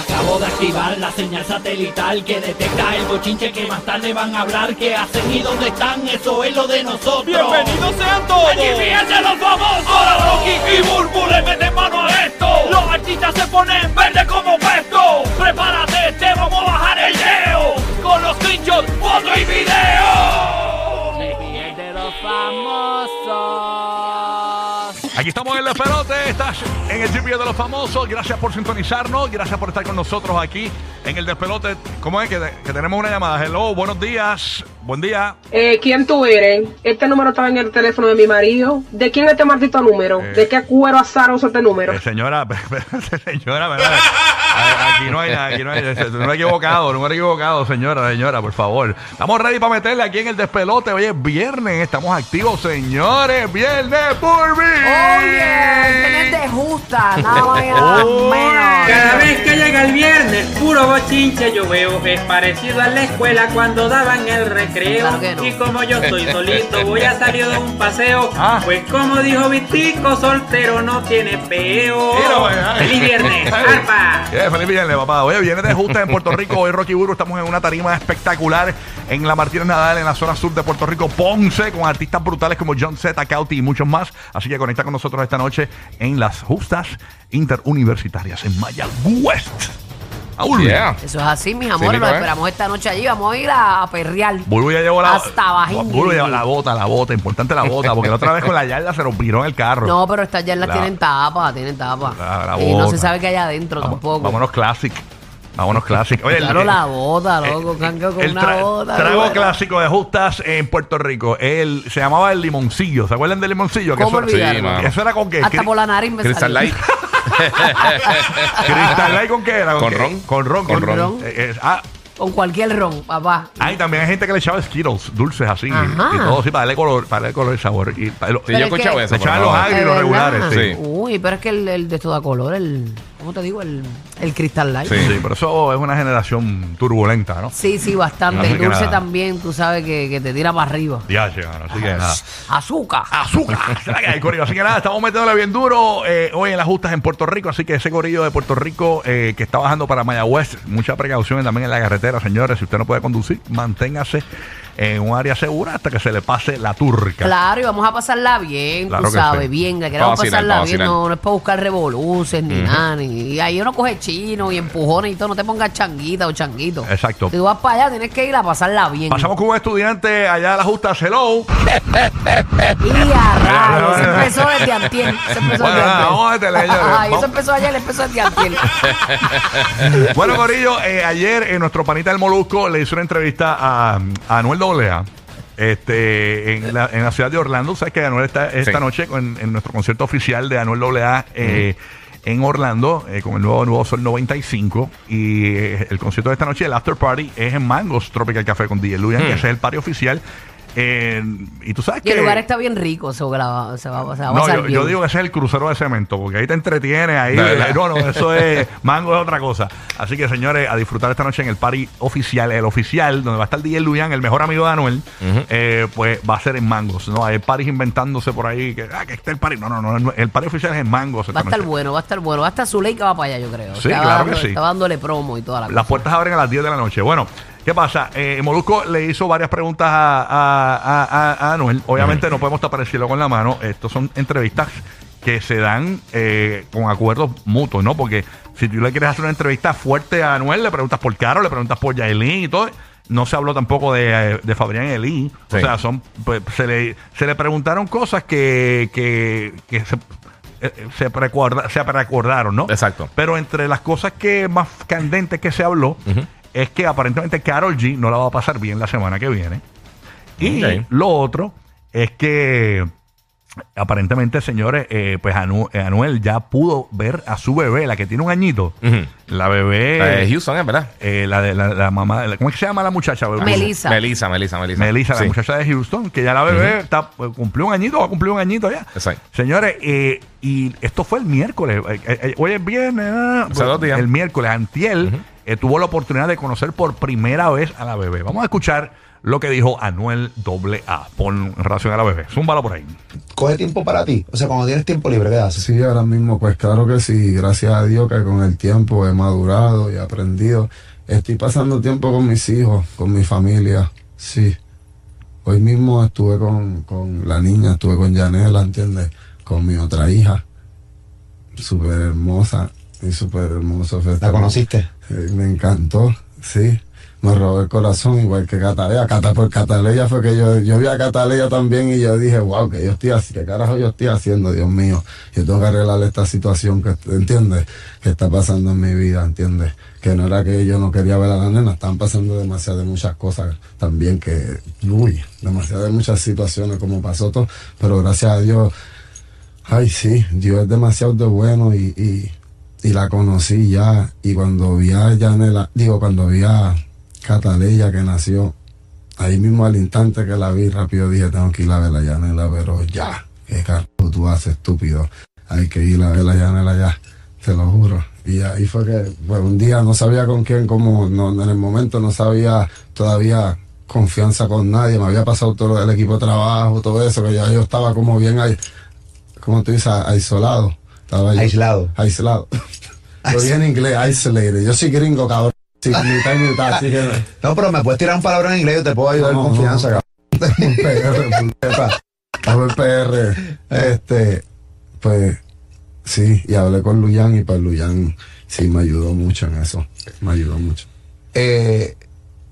Acabo de activar la señal satelital que detecta el bochinche que más tarde van a hablar. ¿Qué hacen y dónde están? Eso es lo de nosotros. ¡Bienvenidos sean todos! ¡Aquí los famosos! Ahora Rocky y Burbu le estás en el GPS de los famosos. Gracias por sintonizarnos, gracias por estar con nosotros aquí en el despelote. ¿Cómo es que, que tenemos una llamada? Hello, buenos días, buen día. Eh, ¿Quién tú eres? Este número estaba en el teléfono de mi marido. ¿De quién es este maldito número? Eh. ¿De qué cuero azar usa este número? Eh, señora, señora, ¿verdad? A- Aquí no hay nada, aquí no hay, no he equivocado, no me he equivocado, señora, señora, por favor. Estamos ready para meterle aquí en el despelote. Hoy es viernes, estamos activos, señores. Viernes por mí. Oye, de justa, nada más menos. Cada vez que llega el viernes, puro bochinche yo veo. Es parecido a la escuela cuando daban el recreo. Claro no. Y como yo estoy solito, voy a salir de un paseo. Ah. Pues como dijo Vitico, soltero no tiene peo. Vaya. ¡Feliz viernes! ¡Arpa! Yeah, feliz viernes, papá. Oye, viene de justa en Puerto Rico. Hoy Rocky Burro estamos en una tarima espectacular en la Martínez Nadal, en la zona sur de Puerto Rico, Ponce, con artistas brutales como John Z, Cauti y muchos más. Así que conecta con nosotros esta noche en las justas interuniversitarias en Mayagüez. Aún. Yeah. Eso es así, mis amores. ¿eh? esperamos esta noche allí. Vamos a ir a, a perrear. Bulbo ya llevó la Hasta Bajín. Bulbo llevó la bota, la bota, importante la bota, porque la otra vez con la yarda se en el carro. No, pero estas ya las La- tienen tapa, tienen tapa. La- la y no se sabe qué hay adentro Vamos- tampoco. Vámonos classic. Vámonos classic. Oye, Claro, el- la bota, loco. canco con el una tra- bota. trago bueno. clásico de justas en Puerto Rico. El, se llamaba el limoncillo. ¿Se acuerdan del limoncillo? Que ¿Cómo eso? Sí, mano. eso era con qué? Hasta por la nariz me Crystal salió. Light. Crystal Light con qué era? Con qué? ron. Con ron. Con ron. Eh, eh, ah, Con cualquier ron, papá. ah, y también hay gente que le echaba Skittles, dulces así. Ajá. Y todo así para darle color, para darle color y sabor. Y, para- lo- Sí, yo he escuchado eso. Le echaban los agrios ¿De los verdad? regulares. Sí. Sí. Uy, pero es que el, el de toda color, el. ¿Cómo te digo? El, el Crystal Light. Sí. Sí, pero eso es una generación turbulenta, ¿no? Sí, sí, bastante. Así El que dulce nada. también, tú sabes que, que te tira para arriba. Ya, mano, así que nada. Azúcar. azúcar. Será que hay, corillo? Así que nada, estamos metiéndole bien duro eh, hoy en las justas en Puerto Rico. Así que ese corillo de Puerto Rico eh, que está bajando para Mayagüez, mucha precaución también en la carretera, señores. Si usted no puede conducir, manténgase en un área segura hasta que se le pase la turca. Claro, y vamos a pasarla bien, Claro tú que sabes, sí. bien, que queremos vacilar, pasarla pa' bien, vacilar. no, no es para buscar revoluces ni nada, ni, y ahí uno coge chino y empujones y todo, no te pongas changuita o changuito. Exacto. Si tú vas para allá, tienes que ir a pasarla bien. Pasamos con un estudiante allá de la justa, hello. Y a rayos, eso empezó desde antier, eso empezó Bueno, desde nada, antier. vamos a meterle, señores. Ay, Vamos. eso empezó ayer, empezó desde antier. Bueno, Corillo, eh, ayer en nuestro panita del Molusco le hizo una entrevista a, a Anuel AA. Este, en, la, en la ciudad de Orlando, sabes que Anuel está esta Sí. noche en, en nuestro concierto oficial de Anuel AA eh, en Orlando eh, con el nuevo Nuevo Sol 95 y eh, el concierto de esta noche, el after party es en Mangos Tropical Café con DJ Luyan, que ese es el party oficial. Eh, y tú sabes Y el que lugar está bien rico, se va, se va, se va a no, pasar yo, bien. yo digo que ese es el crucero de cemento, porque ahí te entretiene, ahí. Eh, no, no, eso es. Mango es otra cosa. Así que, señores, a disfrutar esta noche en el party oficial, el oficial, donde va a estar DJ Luyan, el mejor amigo de Anuel, eh, pues va a ser en Mangos. No, hay parties inventándose por ahí, que, ah, que está el party. No, no, no, el party oficial es en Mangos. Va a estar noche. bueno, va a estar bueno. Va a estar Zuleika va para allá, yo creo. Sí, claro que sí. Estaba dándole promo y toda la Las cosa. puertas abren a las 10 de la noche. Bueno, ¿qué pasa? Eh, Molusco le hizo varias preguntas a, a- a- a- Anuel. Obviamente no podemos tapar el cielo con la mano. Estos son entrevistas que se dan eh, con acuerdos mutuos, ¿no? Porque si tú le quieres hacer una entrevista fuerte a Anuel, le preguntas por Caro, le preguntas por Yailin y todo. no se habló tampoco de, eh, de Fabián Elí. O Sí. sea, son pues, se, le, se le preguntaron cosas que, que, que se, eh, se, recuerda- se recordaron, ¿no? Exacto. Pero entre las cosas que más candentes que se habló es que aparentemente Carol G no la va a pasar bien la semana que viene. Y lo otro es que aparentemente, señores, eh, pues Anu- Anuel ya pudo ver a su bebé, la que tiene un añito. La bebé. La de Houston, ¿es verdad? eh, la de la, la mamá. la- ¿Cómo es que se llama la muchacha? bebé? Melissa. Melissa, Melissa, Melissa. Melissa, la Sí. muchacha de Houston, que ya la bebé está, pues, cumplió un añito, va a cumplir un añito ya. Exacto. Señores, eh, y esto fue el miércoles. eh, hoy es viernes. ah, Hace dos días. El miércoles, Antiel eh, tuvo la oportunidad de conocer por primera vez a la bebé. Vamos a escuchar lo que dijo Anuel AA con relación a la bebé. Zúmbalo por ahí. coge tiempo para ti. O sea, cuando tienes tiempo libre, ¿qué haces? Sí, ahora mismo, pues claro que sí, gracias a Dios que con el tiempo he madurado y aprendido. Estoy pasando tiempo con mis hijos, con mi familia, sí. Hoy mismo estuve con, con la niña, estuve con Janela, ¿entiendes? Con mi otra hija, súper hermosa y súper hermoso. ¿La conociste? Eh, me encantó, sí. Me robó el corazón, igual que Cataleya. Cata, por Cataleya fue que yo, yo vi a Cataleya también y yo dije, wow, que yo estoy haciendo, qué carajo yo estoy haciendo, Dios mío. Yo tengo que arreglar esta situación que, ¿entiendes? Que está pasando en mi vida, ¿entiendes? Que no era que yo no quería ver a la nena, están pasando demasiadas muchas cosas también que, uy, demasiadas muchas situaciones como pasó todo, pero gracias a Dios, ay sí, Dios es demasiado de bueno y, y, y la conocí ya. Y cuando vi a Yanela, digo, cuando vi a Cataleya que nació, ahí mismo al instante que la vi, rápido dije, tengo que ir a ver a Yanela, pero ya, qué carajo tú haces, estúpido. Hay que ir a ver a Yanela ya, te lo juro. Y ahí fue que, pues un día no sabía con quién, como no, en el momento no sabía todavía confianza con nadie, me había pasado todo el equipo de trabajo, todo eso, que ya yo estaba como bien ahí, como tú dices, aislado. Estaba yo- Aislado. Aislado. Lo dije en inglés, isolated. Yo soy gringo, cabrón. Sí, mitad y mitad, así que... No, pero me puedes tirar un palabra en inglés, yo te puedo ayudar No, con confianza, no. cabrón. PR, el PR. Este, pues, sí, y hablé con Luyan y pues Luyan sí me ayudó mucho en eso. Me ayudó mucho. Eh,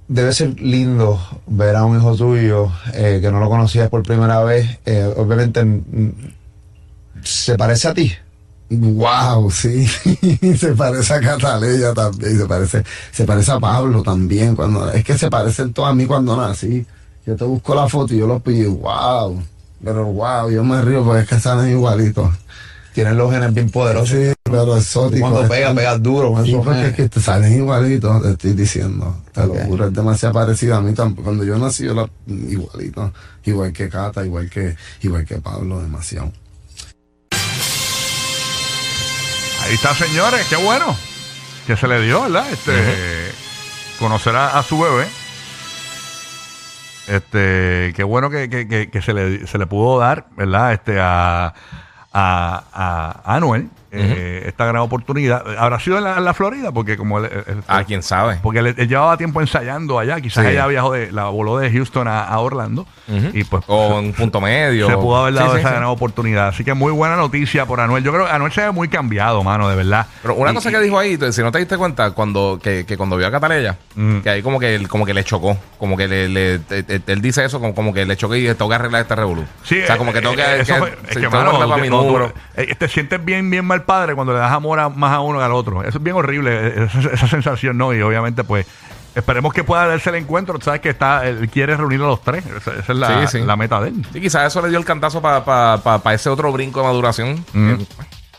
debe ser lindo ver a un hijo tuyo eh, que no lo conocías por primera vez. Eh, obviamente, mm, ¿se parece a ti? Wow, sí, se parece a Cataleya también, se parece, se parece a Pablo también, cuando, es que se parecen todos a mí cuando nací. Yo te busco la foto y yo los pillo, wow, pero wow, yo me río porque es que salen igualitos. Tienen los genes bien poderosos. Sí, pero exótico. Cuando pega, pega duro Sí, porque es que te salen igualitos, te estoy diciendo. Te lo juro, es demasiado parecido a mí. tampoco. Cuando yo nací, yo la, igualito. Igual que Cata, igual que, igual que Pablo, demasiado. Ahí está, señores, qué bueno que se le dio, ¿verdad? Este, conocer a, a su bebé. Este, qué bueno que, que- que- que se, le, se le pudo dar, ¿verdad? Este, a, a- a Anuel eh, esta gran oportunidad. ¿Habrá sido en la, en la Florida? Porque como él, él- Ah, quién sabe. porque él, él llevaba tiempo ensayando allá, quizás Sí. ella viajó de, la voló de Houston a, a Orlando y pues O en punto medio. se pudo haber dado Sí, sí, esa sí. gran oportunidad. Así que muy buena noticia por Anuel. Yo creo que Anuel se ve muy cambiado, mano, de verdad. Pero una Y- cosa y- que dijo ahí, si no te diste cuenta, cuando que, que cuando vio a Cataleya, que ahí como que, él- como que le chocó, como que le, le- eh, eh, él dice eso, como, como que le chocó y tengo que arreglar este revolú. Sí, o sea, como que tengo que, eh, eso que- fue- sí, es que, tengo que mano, arreglar para mi cuando tú- número. eh, te sientes bien, bien mal padre cuando le das amor a- más a uno que al otro. Eso es bien horrible, eh, esa, esa sensación, ¿no? Y obviamente, pues, esperemos que pueda darse el encuentro. Sabes que está, él quiere reunir a los tres. Esa, esa es la, Sí, sí. la meta de él. Sí, quizás eso le dio el cantazo para ese otro brinco de maduración. Mm. Que-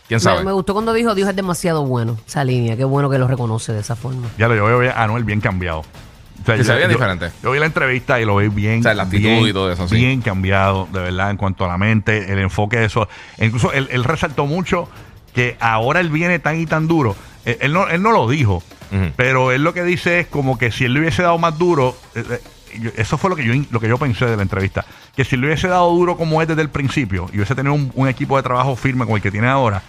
¿Quién Me, sabe? me gustó cuando dijo Dios es demasiado bueno. Esa línea, qué bueno que lo reconoce de esa forma. Ya lo yo veo a Anuel bien cambiado. O sea, Que se ve bien yo- diferente. Yo vi la entrevista y lo vi bien. O sea, la actitud bien, y todo eso, sí. Bien cambiado, de verdad, en cuanto a la mente, el enfoque de eso. E incluso él, él resaltó mucho que ahora él viene tan y tan duro. Él, él no, él no lo dijo, pero él lo que dice es como que si él le hubiese dado más duro. eh, eh, eso fue lo que yo lo que yo pensé de la entrevista. Que si le hubiese dado duro como es desde el principio y hubiese tenido un, un equipo de trabajo firme como el que tiene ahora,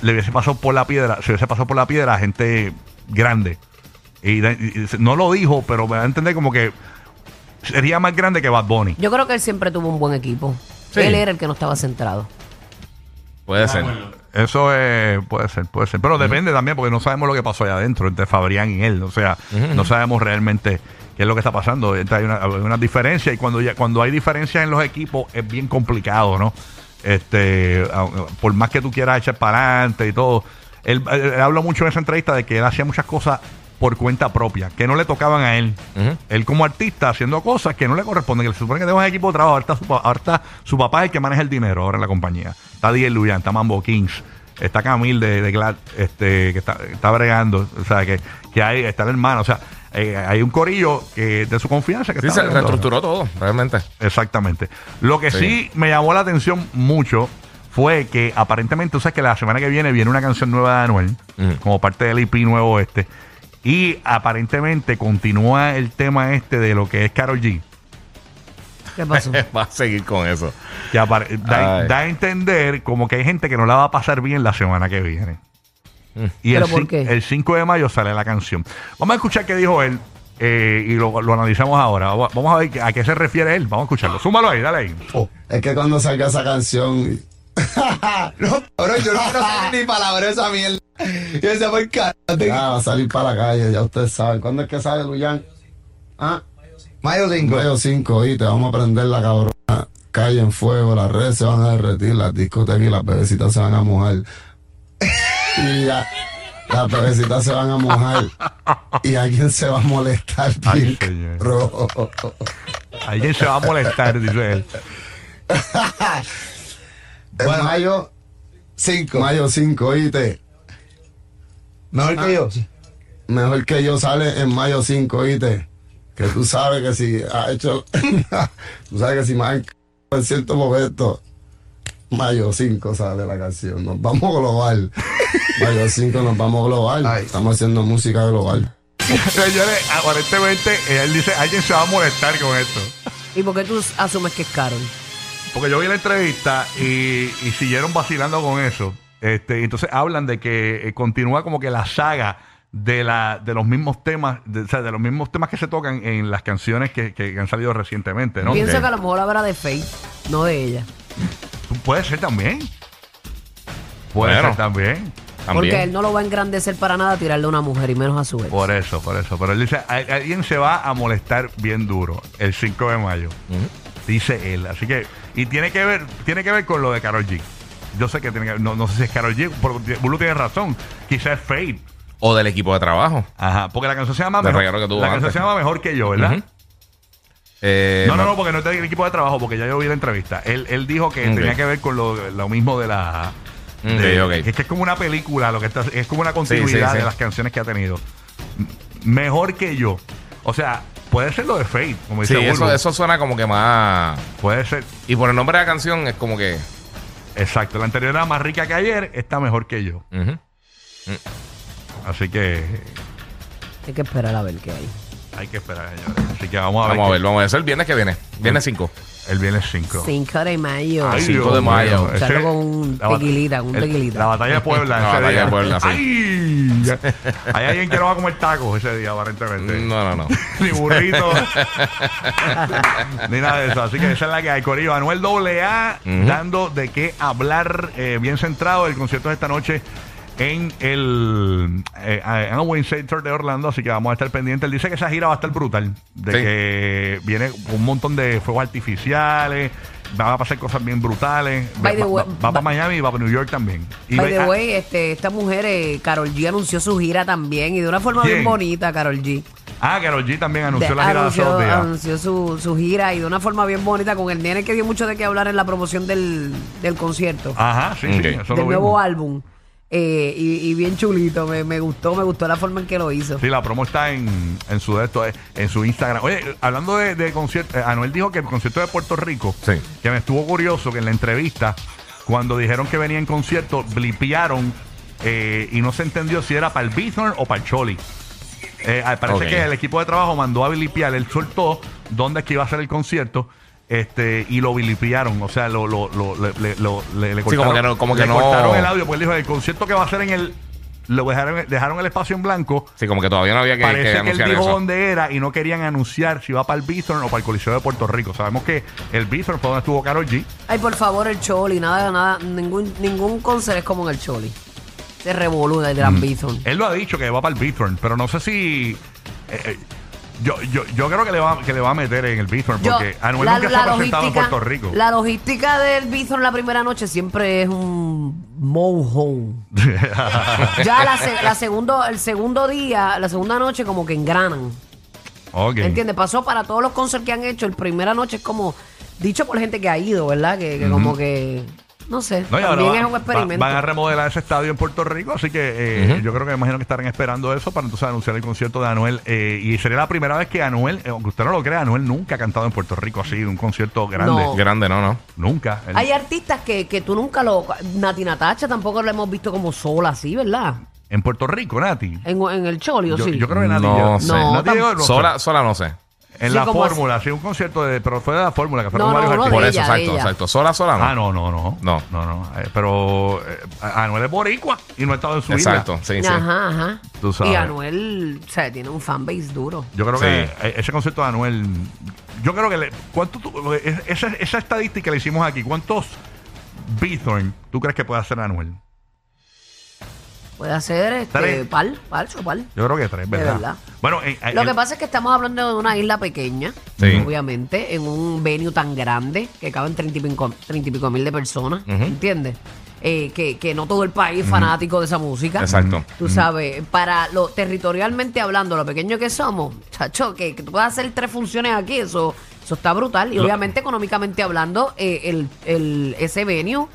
le hubiese pasado por la piedra, se hubiese pasado por la piedra a gente grande. Y, de- y- y no lo dijo, pero me da a entender como que sería más grande que Bad Bunny. Yo creo que él siempre tuvo un buen equipo. Sí. Él era el que no estaba centrado. Puede ser. Eso eh, puede ser, puede ser. Pero depende también, porque no sabemos lo que pasó allá adentro entre Fabrián y él. O sea, no sabemos realmente qué es lo que está pasando. Entonces, hay una, hay una diferencia y cuando, ya- cuando hay diferencias en los equipos es bien complicado, ¿no? Este, por más que tú quieras echar para adelante y todo. Él, él- él habló mucho en esa entrevista de que él hacía muchas cosas por cuenta propia, que no le tocaban a él. Él como artista haciendo cosas que no le corresponden, que se supone que un equipo de trabajo. Ahora está su, pa- ahora está su papá es el que maneja el dinero ahora en la compañía. Está Diel Luyan, está Mambo Kings, está Camil de, de Glad, este, que está, está bregando. O sea, que, que hay, está el hermano. O sea, eh, hay un corillo de su confianza que Sí, está se reestructuró todo, realmente. Exactamente. Lo que sí. Sí. me llamó la atención mucho fue que aparentemente, tú sabes que la semana que viene viene una canción nueva de Anuel, como parte del IP nuevo este. Y aparentemente continúa el tema este de lo que es Carol G. ¿Qué pasó? Va a seguir con eso. Que apare- da, a entender como que hay gente que no la va a pasar bien la semana que viene. Y el, ¿Pero por cin- qué? el 5 de mayo sale la canción. Vamos a escuchar qué dijo él eh, y lo, lo analizamos ahora. Vamos vamos a ver a qué se refiere él. Vamos a escucharlo. Súmalo ahí, dale ahí. Es que cuando salga esa canción. No, pero yo no quiero salir ni palabra de esa mierda. Y ese por Ya, va a salir para la calle, ya ustedes saben. ¿Cuándo es que sale, Luyan? ¿Ah? Mayo 5. Mayo 5, y te vamos a prender la cabrona. Calle en fuego, las redes se van a derretir, las discotecas y las bebecitas se van a mojar. y ya, las bebecitas se van a mojar. Y alguien se va a molestar. Ay, bien señor. cabrón. Alguien se va a molestar, dice él. En mayo 5. Mayo 5, oíste. Mejor que yo. Mejor que yo sale en mayo 5, oíste. Que tú sabes que si ha hecho. tú sabes que si más en cierto momento. Mayo 5 sale la canción. Nos vamos global. mayo 5 nos vamos global. Estamos haciendo música global. Señores, aparentemente él dice, alguien se va a molestar con esto. ¿Y por qué tú asumes que es Carol? Porque yo vi la entrevista y, y siguieron vacilando con eso. Este, y entonces hablan de que eh, continúa como que la saga de la de los mismos temas, de, o sea, de los mismos temas que se tocan en las canciones que, que han salido recientemente, ¿no? Pienso Que- que a lo mejor habrá de Faith, no de ella. Puede ser también. Puede Bueno. ser también. Porque él no lo va a engrandecer para nada tirarle a una mujer y menos a su ex. Por eso, por eso. Pero él dice, "Al- alguien se va a molestar bien duro el 5 de mayo. Dice él. Así que, y tiene que ver, tiene que ver con lo de Carol G. Yo sé que tiene que ver, no, no sé si es Carol G, porque Bulu tiene razón. Quizás es Fate. O del equipo de trabajo. Ajá, porque la canción se llama Del mejor, que tuvo La canción antes. se llama Mejor que yo, ¿verdad? Ujú. Eh, No, no, no, porque no es del equipo de trabajo, porque ya yo vi la entrevista. Él, él dijo que Ok. tenía que ver con lo, lo mismo de la. De- ok. Que es como una película, lo que está, es como una continuidad sí, sí. de las canciones que ha tenido. M- Mejor que yo. O sea, puede ser lo de Fate, como dice Sí, eso, eso suena como que más. Puede ser. Y por el nombre de la canción es como que. Exacto. La anterior era más rica que ayer, está mejor que yo. ujú. Así que Hay que esperar a ver qué hay. hay que esperar, señores. Así que vamos a ver. Vamos a qué- ver, vamos a ver. Eso es el viernes que viene. Viernes 5. El viernes 5. 5 de mayo. Ay, 5 Dios de mayo. ese- con un la bat- tequilita, con un el- tequilita. La batalla de Puebla. La ese batalla día. de Puebla, sí. ¡Ay! Hay alguien que no va a comer tacos ese día, aparentemente. No, no, no. Ni burrito. ni nada de eso. Así que esa es la que hay, Corillo. Anuel AA dando de qué hablar eh, bien centrado. El concierto de esta noche en el eh, Amway Center de Orlando, así que vamos a estar pendientes. Él dice que esa gira va a estar brutal, de Sí. que viene un montón de fuegos artificiales, van a pasar cosas bien brutales. By the va, way- va- va para Miami y va para New York también. Y By ve- the ah, way, este, esta mujer, eh, Carol G, anunció su gira también y de una forma ¿Quién? bien bonita, Carol G. Ah, Karol G también anunció De- la gira de anunció, dos días. anunció su, su gira y de una forma bien bonita con el nene que dio mucho de qué hablar en la promoción del, del concierto, Ajá, sí, sí, eso del lo nuevo vimos. álbum. Eh, y, y bien chulito, me, me gustó, me gustó la forma en que lo hizo. Sí, la promo está en, en su de esto, eh, en su Instagram. Oye, hablando de, de concierto, eh, Anuel dijo que el concierto de Puerto Rico, Sí. que me estuvo curioso que en la entrevista, cuando dijeron que venía en concierto, blipearon eh, y no se entendió si era para el Bithorn o para el Choli. Eh, ah, parece que el equipo de trabajo mandó a blipear, él soltó dónde es que iba a ser el concierto. Este, y lo bilipiaron, o sea, lo, lo, lo, le, le- lo- le- le Sí, como que no- como le que no- cortaron el audio, pues él dijo, el concierto que va a ser en el, lo dejaron, dejaron el espacio en blanco, Sí, como que todavía no había que, Parece que que, él anunciar dijo eso. dónde era y no querían anunciar si va para el Bithorn o para el Coliseo de Puerto Rico. Sabemos que el Bithorn fue donde estuvo Karol G. Ay, por favor, el Choli, nada, nada, ningún, ningún concert es como en el Choli. Se revolú del Mm. Gran Bison. Él lo ha dicho que va para el Bithorn, pero no sé si. eh, eh, Yo, yo, yo creo que le, va, que le va a meter en el Bithorn Yo- porque Anuel nunca se ha presentado en Puerto Rico. La logística del Bithorn la primera noche siempre es un mojo. ya la, se- la segundo, el segundo día, la segunda noche como que engranan. Ok. ¿Entiendes? Pasó para todos los conciertos que han hecho. El primera noche es como, dicho por gente que ha ido, ¿verdad? Que, que como que, no sé, No, y ahora también va- es un va- experimento. van a remodelar ese estadio en Puerto Rico, así que eh, yo creo que me imagino que estarán esperando eso para entonces anunciar el concierto de Anuel. eh, y sería la primera vez que Anuel, eh, aunque usted no lo crea, Anuel nunca ha cantado en Puerto Rico así, un concierto grande. No. Grande, no, no. Nunca. Él- Hay artistas que, que tú nunca lo... Nati Natacha tampoco lo hemos visto como sola así, ¿verdad? en Puerto Rico, Nati. En, en el Cholio, Yo, sí. yo creo que Nati. No llegó- sé. No, Nati no sé. sola, sola no sé. En Sí, la fórmula, sí, un concierto de. Pero fue de la fórmula, que fueron No, varios no, artistas. Por eso, ella, exacto, ella. exacto. Sola, sola no. Ah, no, no, no. No. No, no. eh, pero eh, Anuel es boricua y no ha estado en su Exacto, isla. sí, sí. Ajá, ajá. Tú sabes. Y Anuel, o sea, tiene un fanbase duro. Yo creo Sí. que eh, ese concierto de Anuel. Yo creo que. Le, ¿cuánto tú- es- esa, esa estadística le hicimos aquí. ¿Cuántos Bithorn tú crees que puede hacer Anuel? Puede hacer este, Tres. pal, pal, pal. Yo creo que tres, ¿verdad? verdad. Bueno, eh, eh, Lo que el- pasa es que estamos hablando de una isla pequeña, Sí. obviamente, en un venue tan grande que caben treinta y pico, treinta y pico mil de personas. ¿entiendes? Eh, que, que no todo el país es fanático de esa música. Exacto. Tú sabes, para lo territorialmente hablando, lo pequeño que somos, chacho, que, que tú puedas hacer tres funciones aquí, eso, eso está brutal. Y Lo- obviamente, económicamente hablando, eh, el, el, ese venue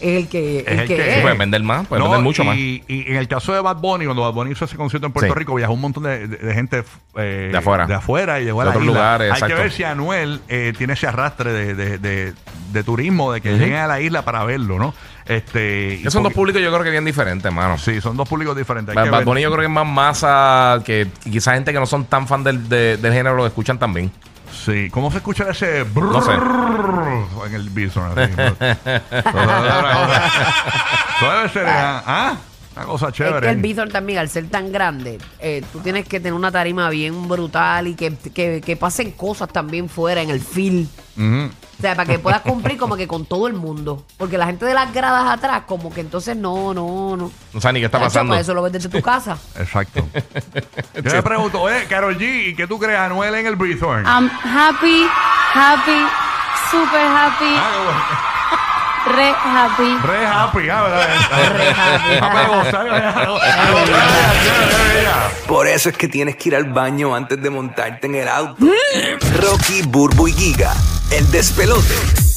es el que, Es el el que que- es. Pueden vender más, pueden No, vender mucho y, más. Y, en el caso de Bad Bunny, cuando Bad Bunny hizo ese concierto en Puerto Sí. Rico, viajó un montón de, de- de gente eh, De afuera. de afuera y llegó a De la otros isla. lugares, Hay que ver si Anuel eh, tiene ese arrastre de, de- de- de turismo, de que lleguen a la isla para verlo, ¿no? Este, y Esos son dos porque- públicos yo creo que bien diferentes, mano. Sí, son dos públicos diferentes. Hay Bad que Bad ver. Bunny yo creo que es más masa que quizás gente que no son tan fan del, de- del género lo escuchan también. Sí, ¿cómo se escucha ese brrr No sé. en el bison? así? Debe ser, ah, una cosa Es chévere. que el Bithorn también, al ser tan grande, eh, tú tienes que tener una tarima bien brutal y que, que, que pasen cosas también fuera en el film. O sea, para que puedas cumplir como que con todo el mundo. Porque la gente de las gradas atrás, como que entonces no, no, no. No sabes ni qué está pasando. para eso lo ves desde tu casa. Exacto. Yo le pregunto, oye, Carol G, ¿y qué tú crees, Anuel, en el Bithorn? I'm happy, happy, super happy, Ah, qué bueno. Re happy. Re happy, ah, ¿verdad? Re happy. Para gozar, ¿verdad? A gozar, chévere, ella. Por eso es que tienes que ir al baño antes de montarte en el auto. Rocky, Burbu y Giga, el despelote.